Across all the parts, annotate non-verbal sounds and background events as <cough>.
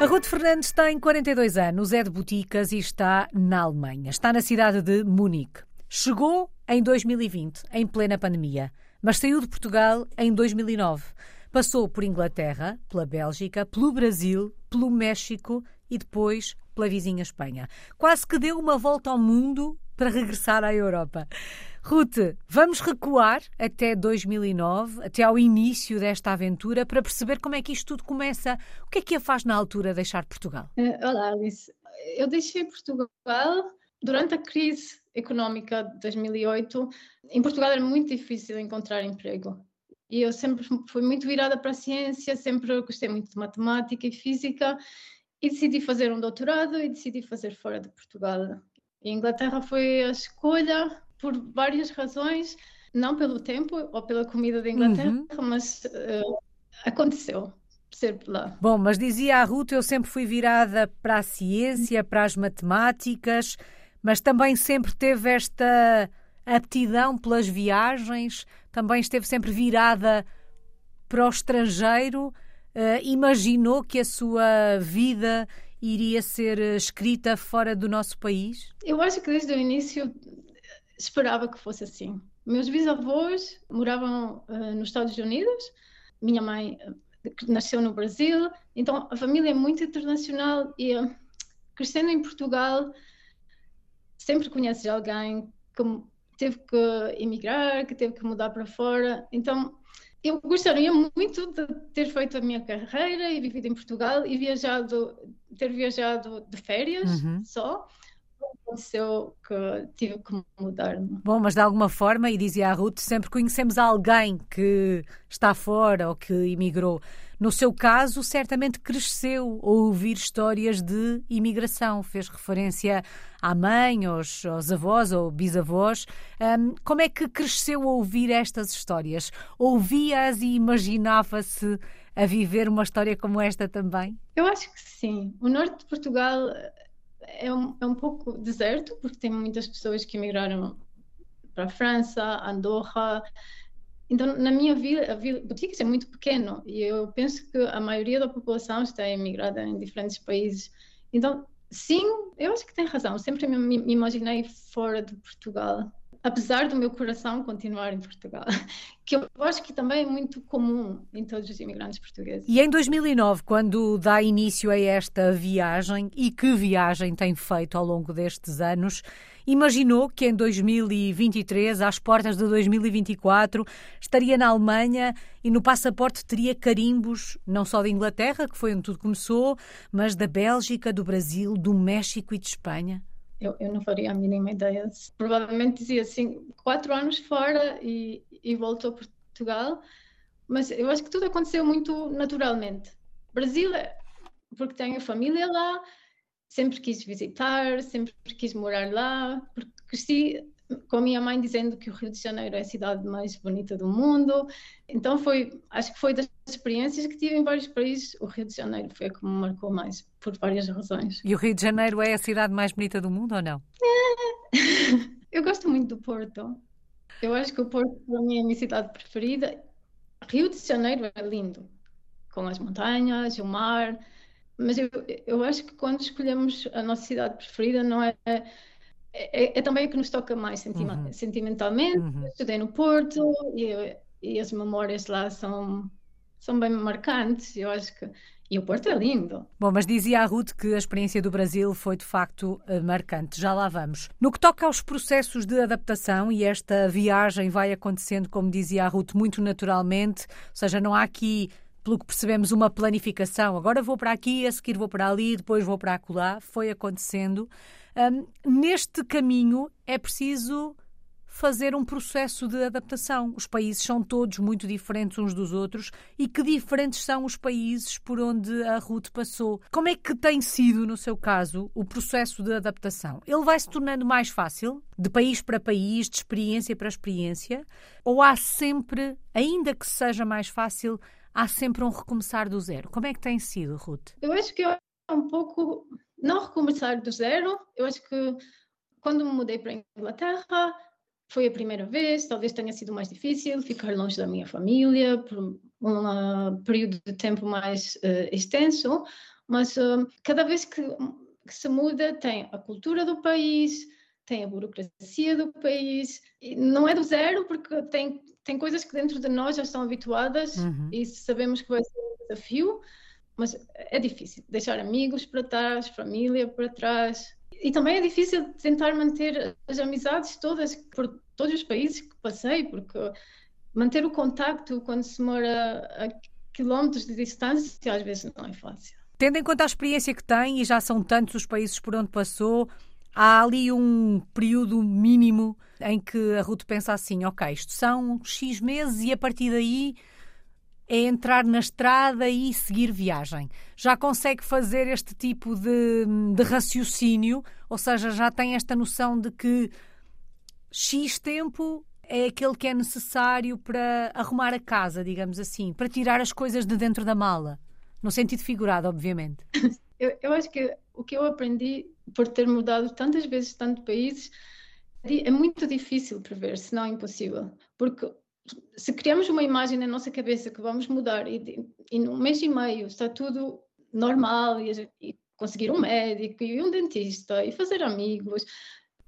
A Ruth Fernandes tem 42 anos, é de Boticas e está na Alemanha. Está na cidade de Munique. Chegou em 2020, em plena pandemia, mas saiu de Portugal em 2009. Passou por Inglaterra, pela Bélgica, pelo Brasil, pelo México e depois pela vizinha Espanha. Quase que deu uma volta ao mundo para regressar à Europa. Ruth, vamos recuar até 2009, até ao início desta aventura, para perceber como é que isto tudo começa. O que é que a faz na altura deixar Portugal? Uh, olá, Alice. Eu deixei Portugal durante a crise económica de 2008. Em Portugal era muito difícil encontrar emprego. E eu sempre fui muito virada para a ciência, sempre gostei muito de matemática e física, e decidi fazer um doutorado e decidi fazer fora de Portugal. E Inglaterra foi a escolha por várias razões, não pelo tempo ou pela comida da Inglaterra, uhum. mas uh, aconteceu ser lá. Bom, mas dizia a Ruth, eu sempre fui virada para a ciência, para as matemáticas, mas também sempre teve esta aptidão pelas viagens, também esteve sempre virada para o estrangeiro, uh, imaginou que a sua vida iria ser escrita fora do nosso país? Eu acho que desde o início esperava que fosse assim. Meus bisavós moravam uh, nos Estados Unidos, minha mãe uh, nasceu no Brasil, então a família é muito internacional e uh, crescendo em Portugal sempre conheces alguém que teve que emigrar, que teve que mudar para fora. Então eu gostaria muito de ter feito a minha carreira e vivido em Portugal e viajado, ter viajado de férias uhum. só aconteceu que tive que mudar. Bom, mas de alguma forma, e dizia a Ruth, sempre conhecemos alguém que está fora ou que imigrou. No seu caso, certamente cresceu a ouvir histórias de imigração. Fez referência à mãe, aos, aos avós ou bisavós. Um, como é que cresceu a ouvir estas histórias? Ouvia-as e imaginava-se a viver uma história como esta também? Eu acho que sim. O norte de Portugal é um, é um pouco deserto, porque tem muitas pessoas que emigraram para a França, Andorra. Então, na minha vila, a vila Boutiques é muito pequeno e eu penso que a maioria da população está emigrada em diferentes países. Então, sim, eu acho que tem razão. Sempre me, me imaginei fora de Portugal apesar do meu coração continuar em Portugal, <laughs> que eu acho que também é muito comum em todos os imigrantes portugueses. E em 2009, quando dá início a esta viagem, e que viagem tem feito ao longo destes anos, imaginou que em 2023, às portas de 2024, estaria na Alemanha e no passaporte teria carimbos não só da Inglaterra, que foi onde tudo começou, mas da Bélgica, do Brasil, do México e de Espanha? Eu, eu não faria a mínima ideia. Provavelmente dizia assim, quatro anos fora e, e voltou a Portugal, mas eu acho que tudo aconteceu muito naturalmente. Brasil, é, porque tenho família lá, sempre quis visitar, sempre quis morar lá, porque cresci com a minha mãe dizendo que o Rio de Janeiro é a cidade mais bonita do mundo. Então foi, acho que foi das experiências que tive em vários países, o Rio de Janeiro foi a que me marcou mais, por várias razões. E o Rio de Janeiro é a cidade mais bonita do mundo ou não? É. <laughs> Eu gosto muito do Porto. Eu acho que o Porto para mim é a minha cidade preferida. Rio de Janeiro é lindo, com as montanhas, o mar, mas eu, eu acho que quando escolhemos a nossa cidade preferida não é é, é, também o que nos toca mais uhum. sentimentalmente. Uhum. Estudei no Porto e, e, as memórias lá são, são bem marcantes. Eu acho que. E o Porto é lindo. Bom, mas dizia a Ruth que a experiência do Brasil foi de facto eh, marcante. Já lá vamos. No que toca aos processos de adaptação, e esta viagem vai acontecendo, como dizia a Ruth, muito naturalmente, ou seja, não há aqui pelo que percebemos, uma planificação. Agora vou para aqui, a seguir vou para ali, depois vou para acolá. Foi acontecendo. Um, neste caminho é preciso fazer um processo de adaptação. Os países são todos muito diferentes uns dos outros e que diferentes são os países por onde a Ruth passou. Como é que tem sido, no seu caso, o processo de adaptação? Ele vai se tornando mais fácil, de país para país, de experiência para experiência? Ou há sempre, ainda que seja mais fácil, há sempre um recomeçar do zero? Como é que tem sido, Ruth? Eu acho que é um pouco não recomeçar do zero. Eu acho que quando me mudei para a Inglaterra foi a primeira vez, talvez tenha sido mais difícil ficar longe da minha família por um período de tempo mais uh, extenso, Mas uh, cada vez que, que, se muda, tem a cultura do país, tem a burocracia do país. Não é do zero, porque tem, tem coisas que dentro de nós já estão habituadas uhum. e sabemos que vai ser um desafio, mas é difícil deixar amigos para trás, família para trás. E também é difícil tentar manter as amizades todas por todos os países que passei, porque manter o contacto quando se mora a quilómetros de distância às vezes não é fácil. Tendo em conta a experiência que tem, e já são tantos os países por onde passou, há ali um período mínimo em que a Ruth pensa assim: ok, isto são X meses e a partir daí é entrar na estrada e seguir viagem. Já consegue fazer este tipo de, de raciocínio, ou seja, já tem esta noção de que X tempo é aquele que é necessário para arrumar a casa, digamos assim, para tirar as coisas de dentro da mala. No sentido figurado, obviamente. <laughs> Eu, eu acho que o que eu aprendi por ter mudado tantas vezes tanto países é muito difícil prever, se não é impossível. Porque se criamos uma imagem na nossa cabeça que vamos mudar e, e num mês e meio está tudo normal e, e conseguir um médico e um dentista e fazer amigos,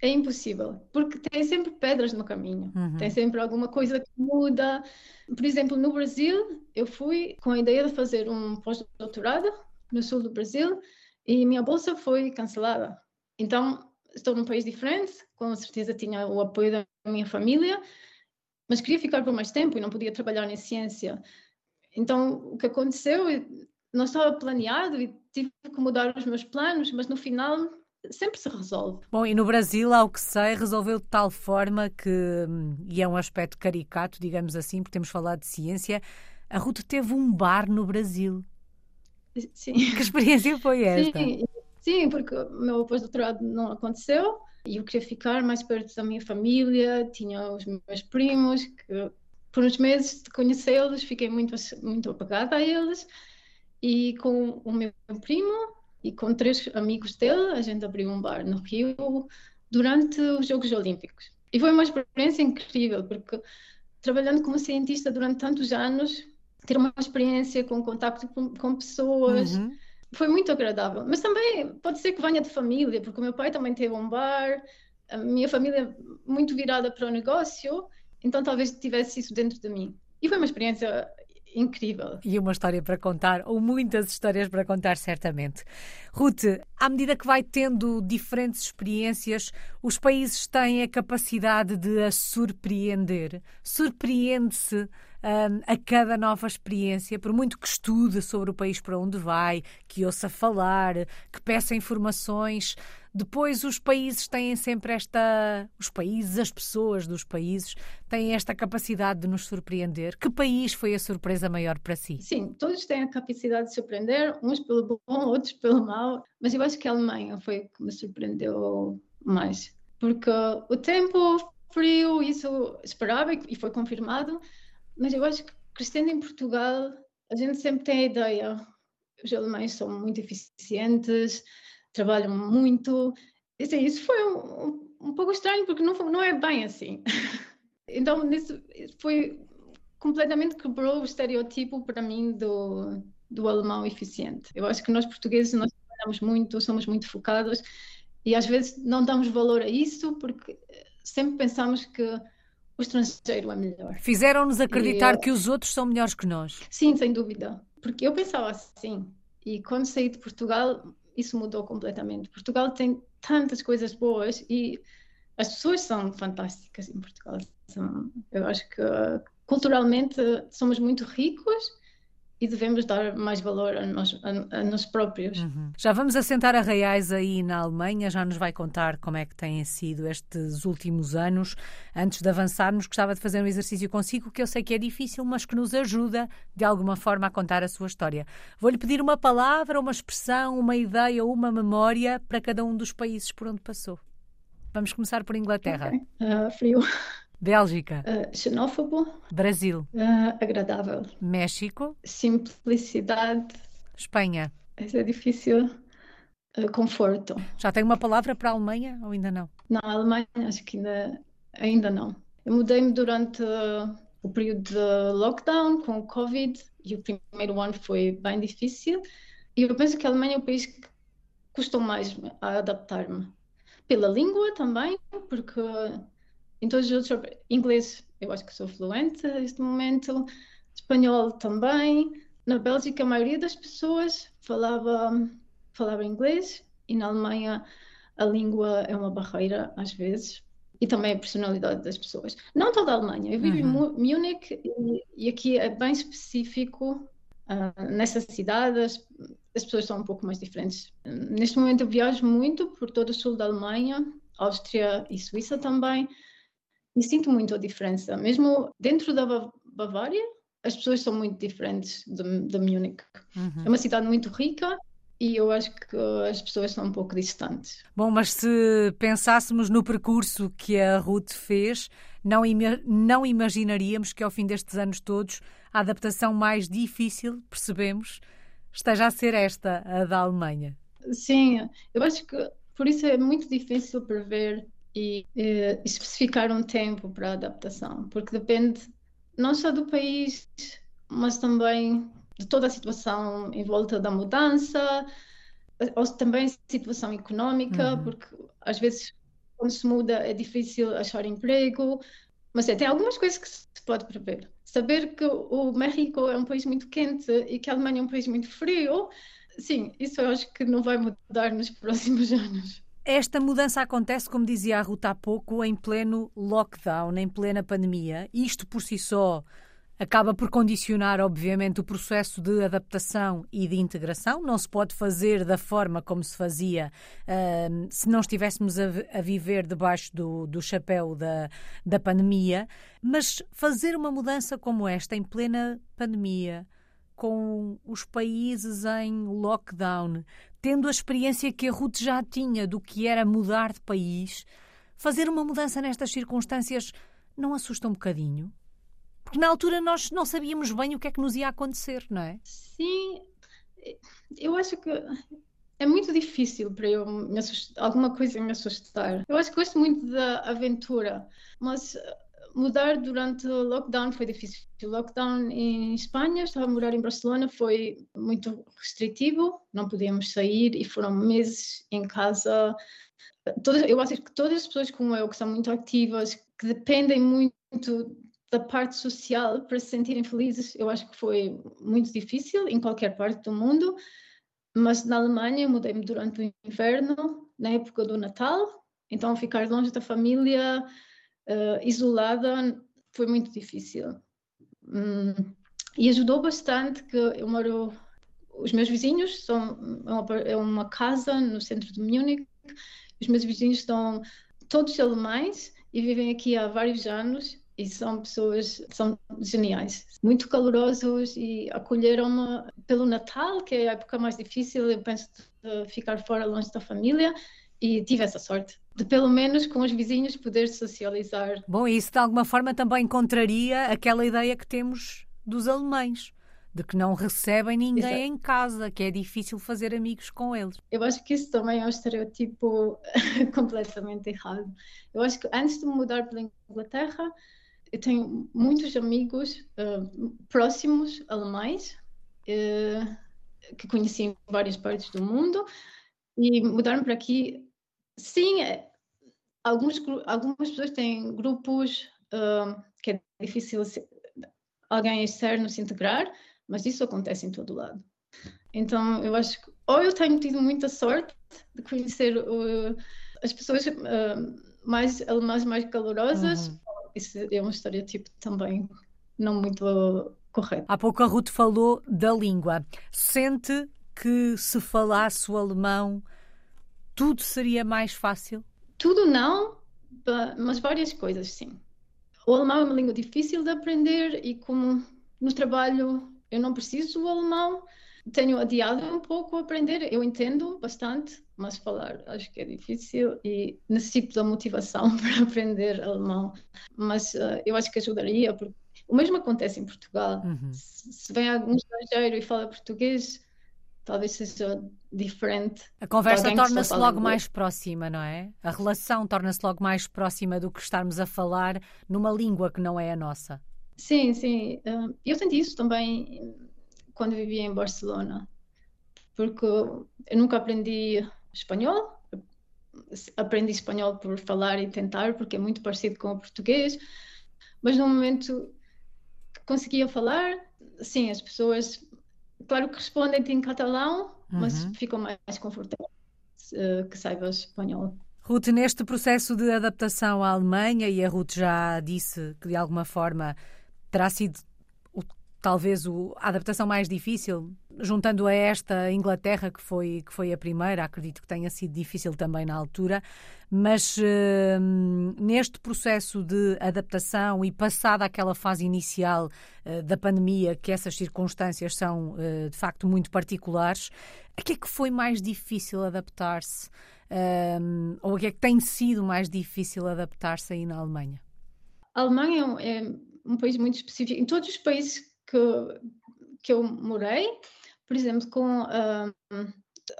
é impossível, porque tem sempre pedras no caminho, uhum. tem sempre alguma coisa que muda. Por exemplo, no Brasil, eu fui com a ideia de fazer um pós-doutorado no sul do Brasil e minha bolsa foi cancelada. Então, estou num país diferente, com certeza tinha o apoio da minha família, mas queria ficar por mais tempo e não podia trabalhar em ciência. Então, o que aconteceu, não estava planeado e tive que mudar os meus planos, mas no final sempre se resolve. Bom, e no Brasil, ao que sei, resolveu de tal forma que, e é um aspecto caricato, digamos assim, porque temos falado de ciência, a Ruth teve um bar no Brasil. Sim. <laughs> Que experiência foi esta? Sim, sim porque o meu pós-doutorado não aconteceu e eu queria ficar mais perto da minha família, tinha os meus primos, que por uns meses de conhecê-los fiquei muito, muito apegada a eles e com o meu primo e com três amigos dele, a gente abriu um bar no Rio durante os Jogos Olímpicos. E foi uma experiência incrível, porque trabalhando como cientista durante tantos anos, ter uma experiência com contato com, com pessoas, uhum. foi muito agradável. Mas também pode ser que venha de família, porque o meu pai também teve um bar, a minha família muito virada para o negócio, então talvez tivesse isso dentro de mim. E foi uma experiência incrível. E uma história para contar, ou muitas histórias para contar, certamente. Ruth, à medida que vai tendo diferentes experiências, os países têm a capacidade de a surpreender. Surpreende-se um, a cada nova experiência, por muito que estude sobre o país para onde vai, que ouça falar, que peça informações. Depois, os países têm sempre esta. Os países, as pessoas dos países, têm esta capacidade de nos surpreender. Que país foi a surpresa maior para si? Sim, todos têm a capacidade de surpreender, uns pelo bom, outros pelo mal, mas eu acho que a Alemanha foi o que me surpreendeu mais. Porque o tempo frio, isso esperava e foi confirmado, mas eu acho que crescendo em Portugal, a gente sempre tem a ideia, os alemães são muito eficientes, trabalham muito. Assim, isso foi um, um, pouco estranho, porque não, não é bem assim. <laughs> então, isso foi completamente quebrou o estereotipo para mim do, do alemão eficiente. Eu acho que nós portugueses nós trabalhamos muito, somos muito focados e às vezes não damos valor a isso porque sempre pensamos que o estrangeiro é melhor. Fizeram-nos acreditar e, que os outros são melhores que nós. Sim, sem dúvida. Porque eu pensava assim. E quando saí de Portugal, isso mudou completamente. Portugal tem tantas coisas boas e as pessoas são fantásticas em Portugal. São, eu acho que culturalmente somos muito ricos e devemos dar mais valor a nós, a, a nós próprios. Uhum. Já vamos assentar a reais aí na Alemanha, já nos vai contar como é que têm sido estes últimos anos. Antes de avançarmos, gostava de fazer um exercício consigo que eu sei que é difícil, mas que nos ajuda de alguma forma a contar a sua história. Vou-lhe pedir uma palavra, uma expressão, uma ideia ou uma memória para cada um dos países por onde passou. Vamos começar por Inglaterra. Okay. Uh, frio. Bélgica. Uh, xenófobo. Brasil. Uh, agradável. México. Simplicidade. Espanha. Isso é difícil. Uh, conforto. Já tem uma palavra para a Alemanha ou ainda não? Não, a Alemanha acho que ainda, ainda não. Eu mudei-me durante o período de lockdown com o Covid e o primeiro ano foi bem difícil. E eu penso que a Alemanha é o país que custou mais a adaptar-me. Pela língua também, porque em todos os outros. Inglês, eu acho que sou fluente neste momento. Espanhol também. Na Bélgica, a maioria das pessoas falava, falava inglês e na Alemanha a língua é uma barreira às vezes e também a personalidade das pessoas. Não toda a Alemanha. Eu vivo uhum. em Múnich e, e, aqui é bem específico. Uh, nessa cidade as, as, pessoas são um pouco mais diferentes. Neste momento eu viajo muito por todo o sul da Alemanha, Áustria e Suíça também, e sinto muito a diferença. Mesmo dentro da Bavária, as pessoas são muito diferentes de, de Múnich. Uhum. É uma cidade muito rica, e eu acho que as pessoas são um pouco distantes. Bom, mas se pensássemos no percurso que a Ruth fez, não, ima não imaginaríamos que ao fim destes anos todos a adaptação mais difícil, percebemos, esteja a ser esta, a da Alemanha. Sim, eu acho que por isso é muito difícil prever e, e especificar um tempo para a adaptação, porque depende não só do país, mas também de toda a situação em volta da mudança, ou também situação económica, uhum. porque às vezes quando se muda é difícil achar emprego, mas é, tem algumas coisas que se pode prever. Saber que o México é um país muito quente e que a Alemanha é um país muito frio, sim, isso eu acho que não vai mudar nos <laughs> próximos anos. Esta mudança acontece, como dizia a Ruta há pouco, em pleno lockdown, em plena pandemia. Isto por si só acaba por condicionar, obviamente, o processo de adaptação e de integração. Não se pode fazer da forma como se fazia uh, se não estivéssemos a, a viver debaixo do, do chapéu da, da pandemia. Mas fazer uma mudança como esta, em plena pandemia, com os países em lockdown, tendo a experiência que a Ruth já tinha do que era mudar de país, fazer uma mudança nestas circunstâncias não assusta um bocadinho? Porque na altura nós não sabíamos bem o que é que nos ia acontecer, não é? Sim, eu acho que é muito difícil para eu me assustar, alguma coisa me assustar. Eu acho que gosto muito da aventura, mas mudar durante o lockdown foi difícil. O lockdown em Espanha, estava a morar em Barcelona, foi muito restritivo, não podíamos sair e foram meses em casa. Todas, eu acho que todas as pessoas como eu, que são muito ativas, que dependem muito da parte social para se sentirem felizes, eu acho que foi muito difícil em qualquer parte do mundo, mas na Alemanha mudei-me durante o inverno, na época do Natal, então ficar longe da família, uh, isolada, foi muito difícil. Hum, e ajudou bastante que eu moro, os meus vizinhos são é uma, é uma casa no centro de Munique, os meus vizinhos são todos alemães e vivem aqui há vários anos e são pessoas são geniais, muito calorosos e acolheram-me pelo Natal, que é a época mais difícil, eu penso de ficar fora longe da família e tive essa sorte de pelo menos com os vizinhos poder socializar. Bom, isso de alguma forma também contraria aquela ideia que temos dos alemães de que não recebem ninguém Exato. em casa, que é difícil fazer amigos com eles. Eu acho que isso também é um estereotipo <laughs> completamente errado. Eu acho que antes de mudar para a Inglaterra, eu tenho muitos amigos uh, próximos alemães uh, que conheci em várias partes do mundo e mudaram para aqui. Sim, é, alguns, algumas pessoas têm grupos uh, que é difícil alguém externo se integrar, mas isso acontece em todo lado. Então, eu acho que ou eu tenho tido muita sorte de conhecer as pessoas mais alemãs mais calorosas, uhum isso é um estereotipo também não muito correto. Há pouco a Ruth falou da língua. Sente que se falasse o alemão tudo seria mais fácil? Tudo não, mas várias coisas sim. O alemão é uma língua difícil de aprender e como no trabalho eu não preciso do alemão, tenho adiado um pouco aprender. Eu entendo bastante, mas falar acho que é difícil e necessito da motivação <laughs> para aprender alemão. Mas uh, eu acho que ajudaria, porque o mesmo acontece em Portugal. Uhum. Se, se vem algum estrangeiro e fala português, talvez seja diferente. A conversa torna-se logo mais próxima, não é? A relação torna-se logo mais próxima do que estarmos a falar numa língua que não é a nossa. Sim, sim. Uh, eu senti isso também quando vivia em Barcelona, porque eu nunca aprendi espanhol. Aprendi espanhol por falar e tentar, porque é muito parecido com o português. Mas no momento que conseguia falar, sim, as pessoas, claro que respondem em catalão, uhum. mas ficam mais confortáveis uh, que saibam espanhol. Ruth, neste processo de adaptação à Alemanha, e a Ruth já disse que de alguma forma terá sido o, talvez o, a adaptação mais difícil, juntando a esta Inglaterra, que foi, que foi a primeira, acredito que tenha sido difícil também na altura, mas uh, neste processo de adaptação e passada aquela fase inicial uh, da pandemia, que essas circunstâncias são uh, de facto muito particulares, a que é que foi mais difícil adaptar-se? Um, ou o que é que tem sido mais difícil adaptar-se aí na Alemanha? A Alemanha é um país muito específico. Em todos os países que, que eu morei, por exemplo, com um,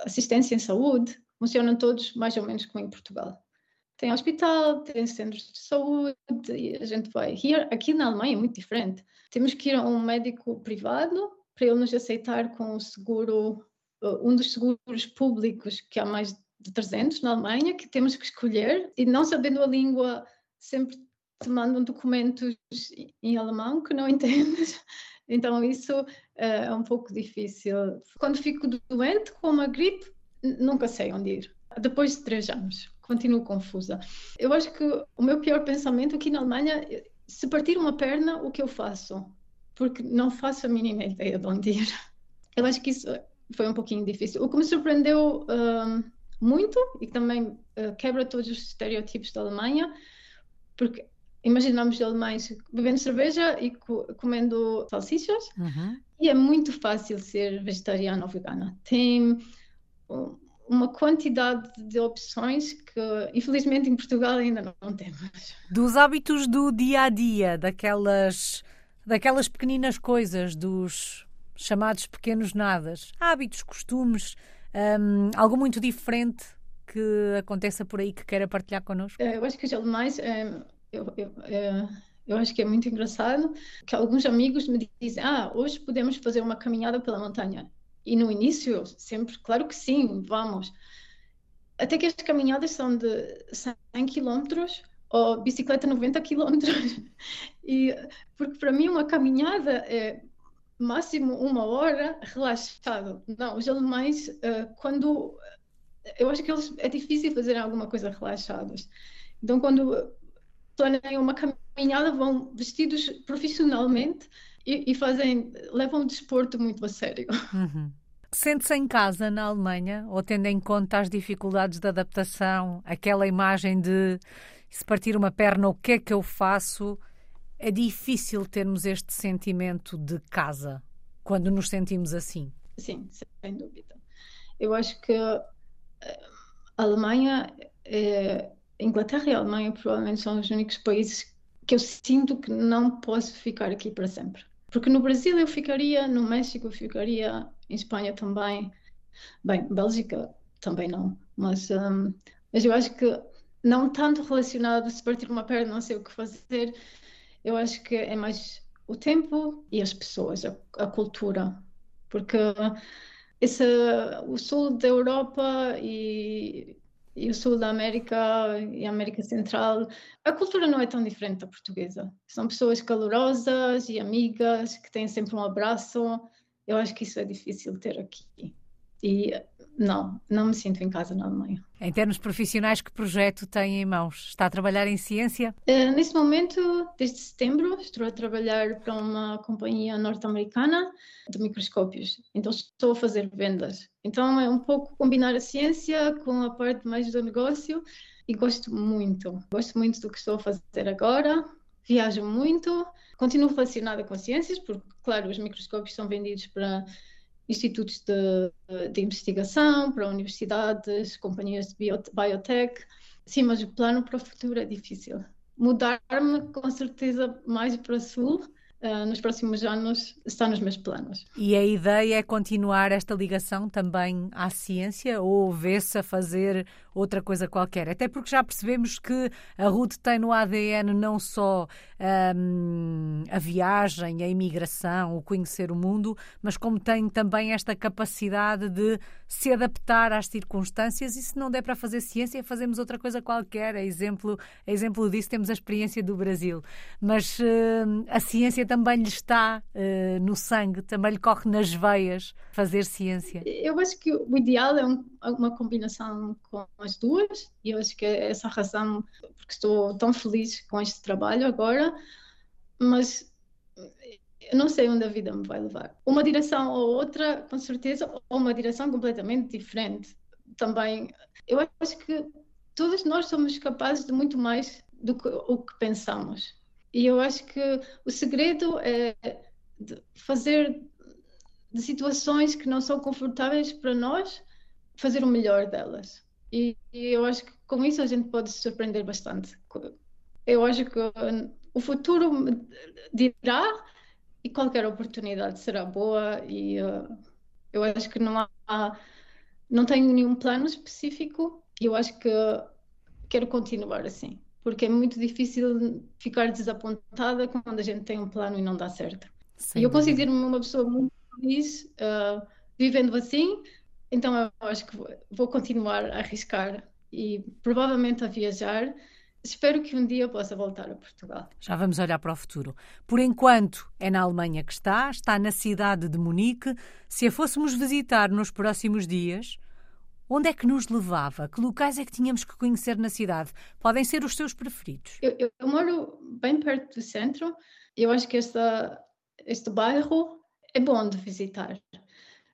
assistência em saúde, funcionam todos mais ou menos como em Portugal. Tem hospital, tem centros de saúde, e a gente vai. Here, aqui na Alemanha é muito diferente. Temos que ir a um médico privado para ele nos aceitar com o seguro, um dos seguros públicos que há mais de 300 na Alemanha que temos que escolher e não sabendo a língua sempre te mandam documentos em alemão que não <laughs> entendes. Então isso uh, é um pouco difícil. Quando fico doente com uma gripe, nunca sei onde ir. Depois de três anos, continuo confusa. Eu acho que o meu pior pensamento aqui na Alemanha, se partir uma perna, o que eu faço? Porque não faço a mínima ideia de onde ir. <laughs> Eu acho que isso foi um pouquinho difícil. O que me surpreendeu uh, muito e que também uh, quebra todos os estereótipos da Alemanha, porque imaginamos alemães bebendo cerveja e co comendo salsichas, uhum. E é muito fácil ser vegetariano ou vegana. Tem uma quantidade de opções que, infelizmente, em Portugal ainda não temos. Dos hábitos do dia a dia, daquelas, daquelas pequeninas coisas, dos chamados pequenos nadas, hábitos, costumes, um, algo muito diferente que aconteça por aí que queira partilhar connosco? É, eu acho que os alemães, é, eu, eu, é, eu acho que é muito engraçado que alguns amigos me dizem: Ah, hoje podemos fazer uma caminhada pela montanha. E no início, sempre, claro que sim, vamos. Até que as caminhadas são de 100 quilómetros ou bicicleta 90 quilómetros. <laughs> E porque para mim uma caminhada é máximo uma hora relaxado. Não, os alemães, uh, quando. Eu acho que eles, é difícil fazer alguma coisa relaxados. Então, quando planeiam uma caminhada, vão vestidos profissionalmente e, e fazem, levam o desporto muito a sério. Uhum. Sente-se em casa na Alemanha, ou tendo em conta as dificuldades de adaptação, aquela imagem de se partir uma perna, o que é que eu faço? É difícil termos este sentimento de casa quando nos sentimos assim. Sim, sem dúvida. Eu acho que eh, a Alemanha, é, Inglaterra e Alemanha provavelmente são os únicos países que eu sinto que não posso ficar aqui para sempre. Porque no Brasil eu ficaria, no México eu ficaria, em Espanha também. Bem, Bélgica também não. Mas, um, mas eu acho que não tanto relacionado se partir uma perna, não sei o que fazer, eu acho que é mais o tempo e as pessoas, a, a cultura, porque esse, o sul da Europa e, e, o sul da América e a América Central, a cultura não é tão diferente da portuguesa. São pessoas calorosas e amigas que têm sempre um abraço. Eu acho que isso é difícil ter aqui. E não, não me sinto em casa na Alemanha. Em termos profissionais, que projeto tem em mãos? Está a trabalhar em ciência? Uh, neste momento, desde setembro, estou a trabalhar para uma companhia norte-americana de microscópios. Então, estou a fazer vendas. Então, é um pouco combinar a ciência com a parte mais do negócio e gosto muito. Gosto muito do que estou a fazer agora. Viajo muito. Continuo relacionada com ciências, porque, claro, os microscópios são vendidos para institutos de, de investigação, para universidades, companhias de biotech. Sim, mas o plano para o futuro é difícil. Mudar-me, com certeza, mais para o sul, uh, nos próximos anos, está nos meus planos. E a ideia é continuar esta ligação também à ciência ou vê-se a fazer outra coisa qualquer. Até porque já percebemos que a Ruth tem no ADN não só um, a viagem, a imigração, o conhecer o mundo, mas como tem também esta capacidade de se adaptar às circunstâncias e se não der para fazer ciência, fazemos outra coisa qualquer. A exemplo, a exemplo disso temos a experiência do Brasil. Mas uh, a ciência também lhe está uh, no sangue, também lhe corre nas veias fazer ciência. Eu acho que o ideal é um, uma combinação com as duas e eu acho que é essa a razão porque estou tão feliz com este trabalho agora, mas eu não sei onde a vida me vai levar. Uma direção ou outra, com certeza, ou uma direção completamente diferente. Também, eu acho que todos nós somos capazes de muito mais do que o que pensamos. E eu acho que o segredo é fazer de situações que não são confortáveis para nós, fazer o melhor delas. E, e, eu acho que com isso a gente pode se surpreender bastante. Eu acho que o futuro dirá e qualquer oportunidade será boa e uh, eu acho que não há não tenho nenhum plano específico e eu acho que quero continuar assim porque é muito difícil ficar desapontada quando a gente tem um plano e não dá certo. e eu considero-me uma pessoa muito feliz uh, vivendo assim, então eu acho que vou continuar a arriscar e provavelmente a viajar. Espero que um dia possa voltar a Portugal. Já vamos olhar para o futuro. Por enquanto, é na Alemanha que está, está na cidade de Munique. Se a fôssemos visitar nos próximos dias, Onde é que nos levava? Que locais é que tínhamos que conhecer na cidade? Podem ser os seus preferidos? Eu, eu, eu moro bem perto do centro. Eu acho que esta, este bairro é bom de visitar.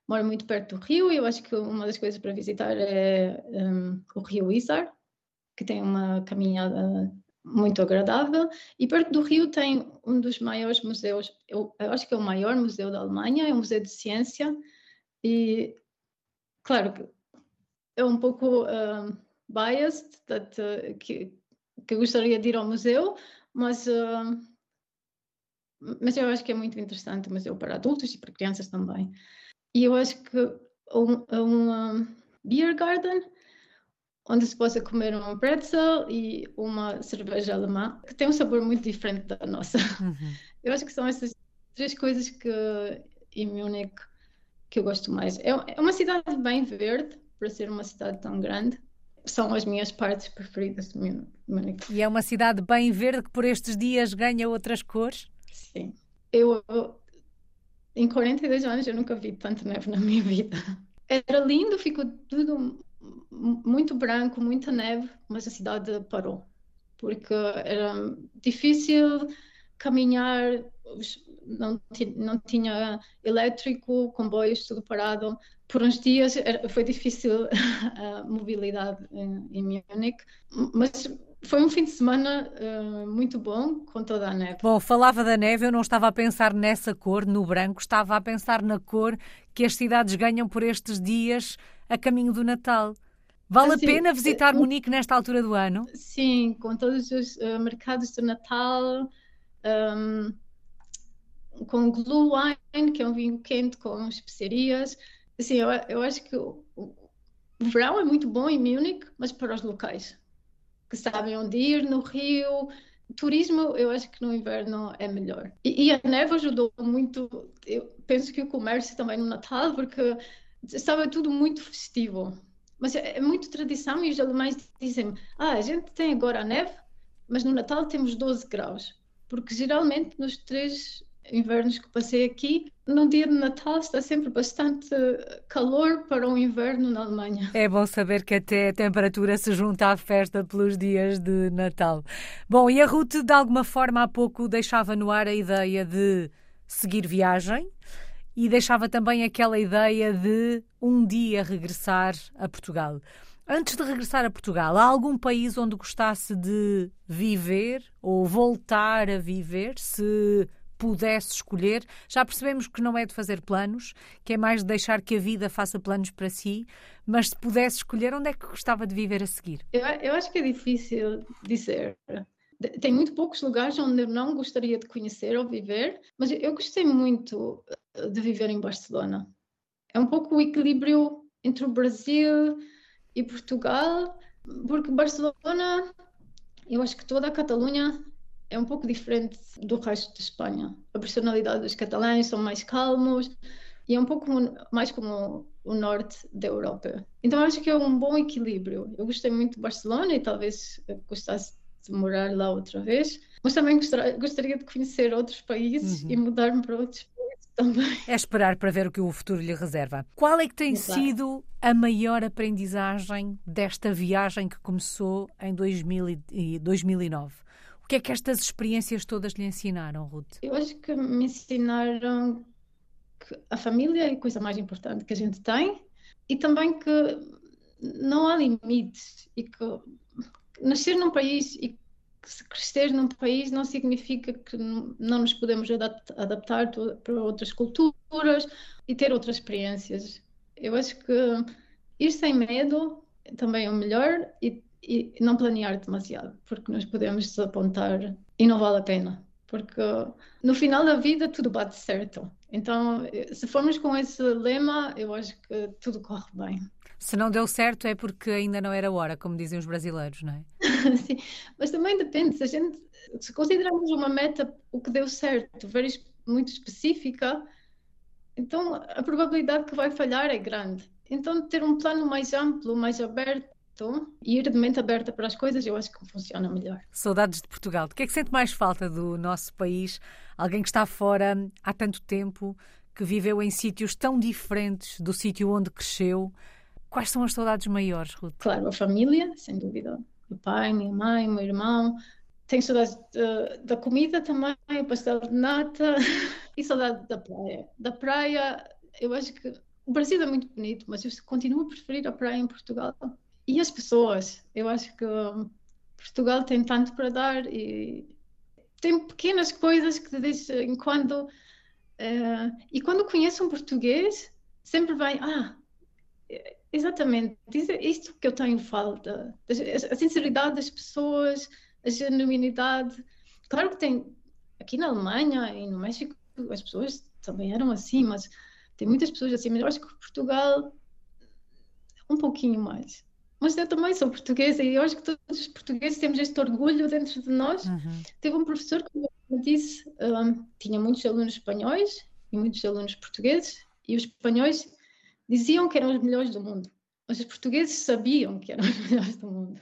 Moro muito perto do rio e eu acho que uma das coisas para visitar é um, o rio Isar, que tem uma caminhada muito agradável. E perto do rio tem um dos maiores museus, eu, eu acho que é o maior museu da Alemanha, é um museu de ciência. E, claro, é um pouco uh, biased, that, uh, que, que gostaria de ir ao museu, mas, uh, mas eu acho que é muito interessante o museu para adultos e para crianças também. E eu acho que um, um beer garden, onde se possa comer um pretzel e uma cerveja alemã, que tem um sabor muito diferente da nossa. Uhum. <laughs> Eu acho que são essas três coisas que em Munique que eu gosto mais. É, é uma cidade bem verde, para ser uma cidade tão grande. São as minhas partes preferidas de Munique. E é uma cidade bem verde que por estes dias ganha outras cores? Sim. Eu, em 42 anos, eu nunca vi tanta neve na minha vida. Era lindo, ficou tudo muito branco, muita neve, mas a cidade parou. Porque era difícil caminhar, não, não tinha elétrico, comboios, tudo parado por uns dias foi difícil <laughs> a mobilidade em, em Munique, mas foi um fim de semana uh, muito bom com toda a neve. Bom, falava da neve, eu não estava a pensar nessa cor, no branco, estava a pensar na cor que as cidades ganham por estes dias a caminho do Natal. Vale assim, a pena visitar uh, Munique nesta altura do ano? Sim, com todos os uh, mercados de Natal, um, com Glue Wine, que é um vinho quente com especiarias assim, eu, eu acho que o, o, verão é muito bom em Munique, mas para os locais que sabem onde ir no Rio. Turismo, eu acho que no inverno é melhor. E, e, a neve ajudou muito. Eu penso que o comércio também no Natal, porque estava tudo muito festivo. Mas é, é muito tradição e os alemães dizem: ah, a gente tem agora a neve, mas no Natal temos 12 graus. Porque geralmente nos três invernos que passei aqui, no dia de Natal está sempre bastante calor para o inverno na Alemanha. É bom saber que até a temperatura se junta à festa pelos dias de Natal. Bom, e a Ruth, de alguma forma, há pouco deixava no ar a ideia de seguir viagem e deixava também aquela ideia de um dia regressar a Portugal. Antes de regressar a Portugal, há algum país onde gostasse de viver ou voltar a viver, se pudesse escolher, já percebemos que não é de fazer planos, que é mais de deixar que a vida faça planos para si, mas se pudesse escolher, onde é que gostava de viver a seguir? Eu, eu acho que é difícil dizer. Tem muito poucos lugares onde eu não gostaria de conhecer ou viver, mas eu gostei muito eh, de viver em Barcelona. É um pouco o equilíbrio entre o Brasil e Portugal, Porque Barcelona, eu acho que toda a Catalunha é um pouco diferente do resto de Espanha. A personalidade dos catalães são mais calmos e é um pouco mais como o norte da Europa. Então acho que é um bom equilíbrio. Eu gostei muito de Barcelona e talvez gostasse de morar lá outra vez, mas também gostaria, de conhecer outros países uhum. e mudar-me para outros países também. É esperar para ver o que o futuro lhe reserva. Qual é que tem Exato. sido a maior aprendizagem desta viagem que começou em 2000 e 2009? O que é que estas experiências todas lhe ensinaram, Ruth? Eu acho que me ensinaram que a família é a coisa mais importante que a gente tem e também que não há limites e que nascer num país e crescer num país não significa que não nos podemos adaptar para outras culturas e ter outras experiências. Eu acho que ir sem medo também é o melhor e e não planear demasiado, porque nós podemos desapontar e não vale a pena, porque no final da vida tudo bate certo. Então, se formos com esse lema, eu acho que tudo corre bem. Se não deu certo é porque ainda não era hora, como dizem os brasileiros, não é? <laughs> Sim, mas também depende. Se a gente se considerarmos uma meta o que deu certo, muito específica, então a probabilidade que vai falhar é grande. Então, ter um plano mais amplo, mais aberto, e ir de mente aberta para as coisas, eu acho que funciona melhor. Saudades de Portugal. O que é que sente mais falta do nosso país? Alguém que está fora há tanto tempo, que viveu em sítios tão diferentes do sítio onde cresceu. Quais são as saudades maiores, Ruth? Claro, a família, sem dúvida. O pai, minha mãe, meu irmão. Tenho saudades da comida também, o pastel de nata <laughs> e saudade da praia. Da praia, eu acho que o Brasil é muito bonito, mas eu continuo a preferir a praia em Portugal e as pessoas. Eu acho que Portugal tem tanto para dar e tem pequenas coisas que deixam quando uh, e quando conheço um português sempre vai ah exatamente é isto que eu tenho falta. A sinceridade das pessoas a genuinidade. Claro que tem aqui na Alemanha e no México as pessoas também eram assim mas tem muitas pessoas assim mas eu acho que Portugal um pouquinho mais mas eu também sou portuguesa e eu acho que todos os portugueses temos este orgulho dentro de nós. Uhum. Teve um professor que me disse, um, tinha muitos alunos espanhóis e muitos alunos portugueses, e os espanhóis diziam que eram os melhores do mundo, mas os portugueses sabiam que eram <laughs> os melhores do mundo.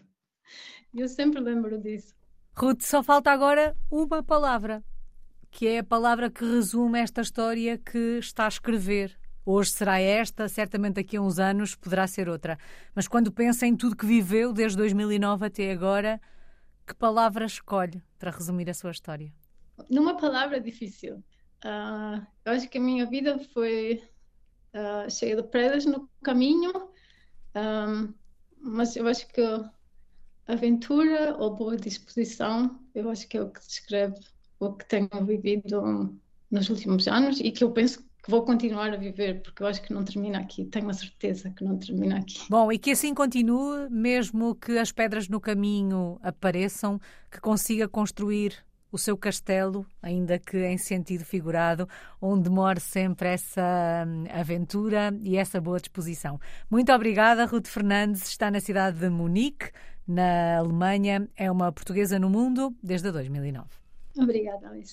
E eu sempre lembro disso. Ruth, só falta agora uma palavra, que é a palavra que resume esta história que está a escrever Hoje será esta, certamente daqui a uns anos poderá ser outra. Mas quando pensa em tudo que viveu desde 2009 até agora, que palavra escolhe para resumir a sua história? Numa palavra difícil. Uh, eu acho que a minha vida foi uh, cheia de pedras no caminho, um, ah, mas eu acho que aventura ou boa disposição, eu acho que é o que descreve o que tenho vivido nos últimos anos e que eu penso que vou continuar a viver, porque eu acho que não termina aqui, tenho a certeza que não termina aqui. Bom, e que assim continue, mesmo que as pedras no caminho apareçam, que consiga construir o seu castelo, ainda que em sentido figurado, onde more sempre essa hum, aventura e essa boa disposição. Muito obrigada, Ruth Fernandes, está na cidade de Munique, na Alemanha, é uma portuguesa no mundo desde 2009. Obrigada, Alice.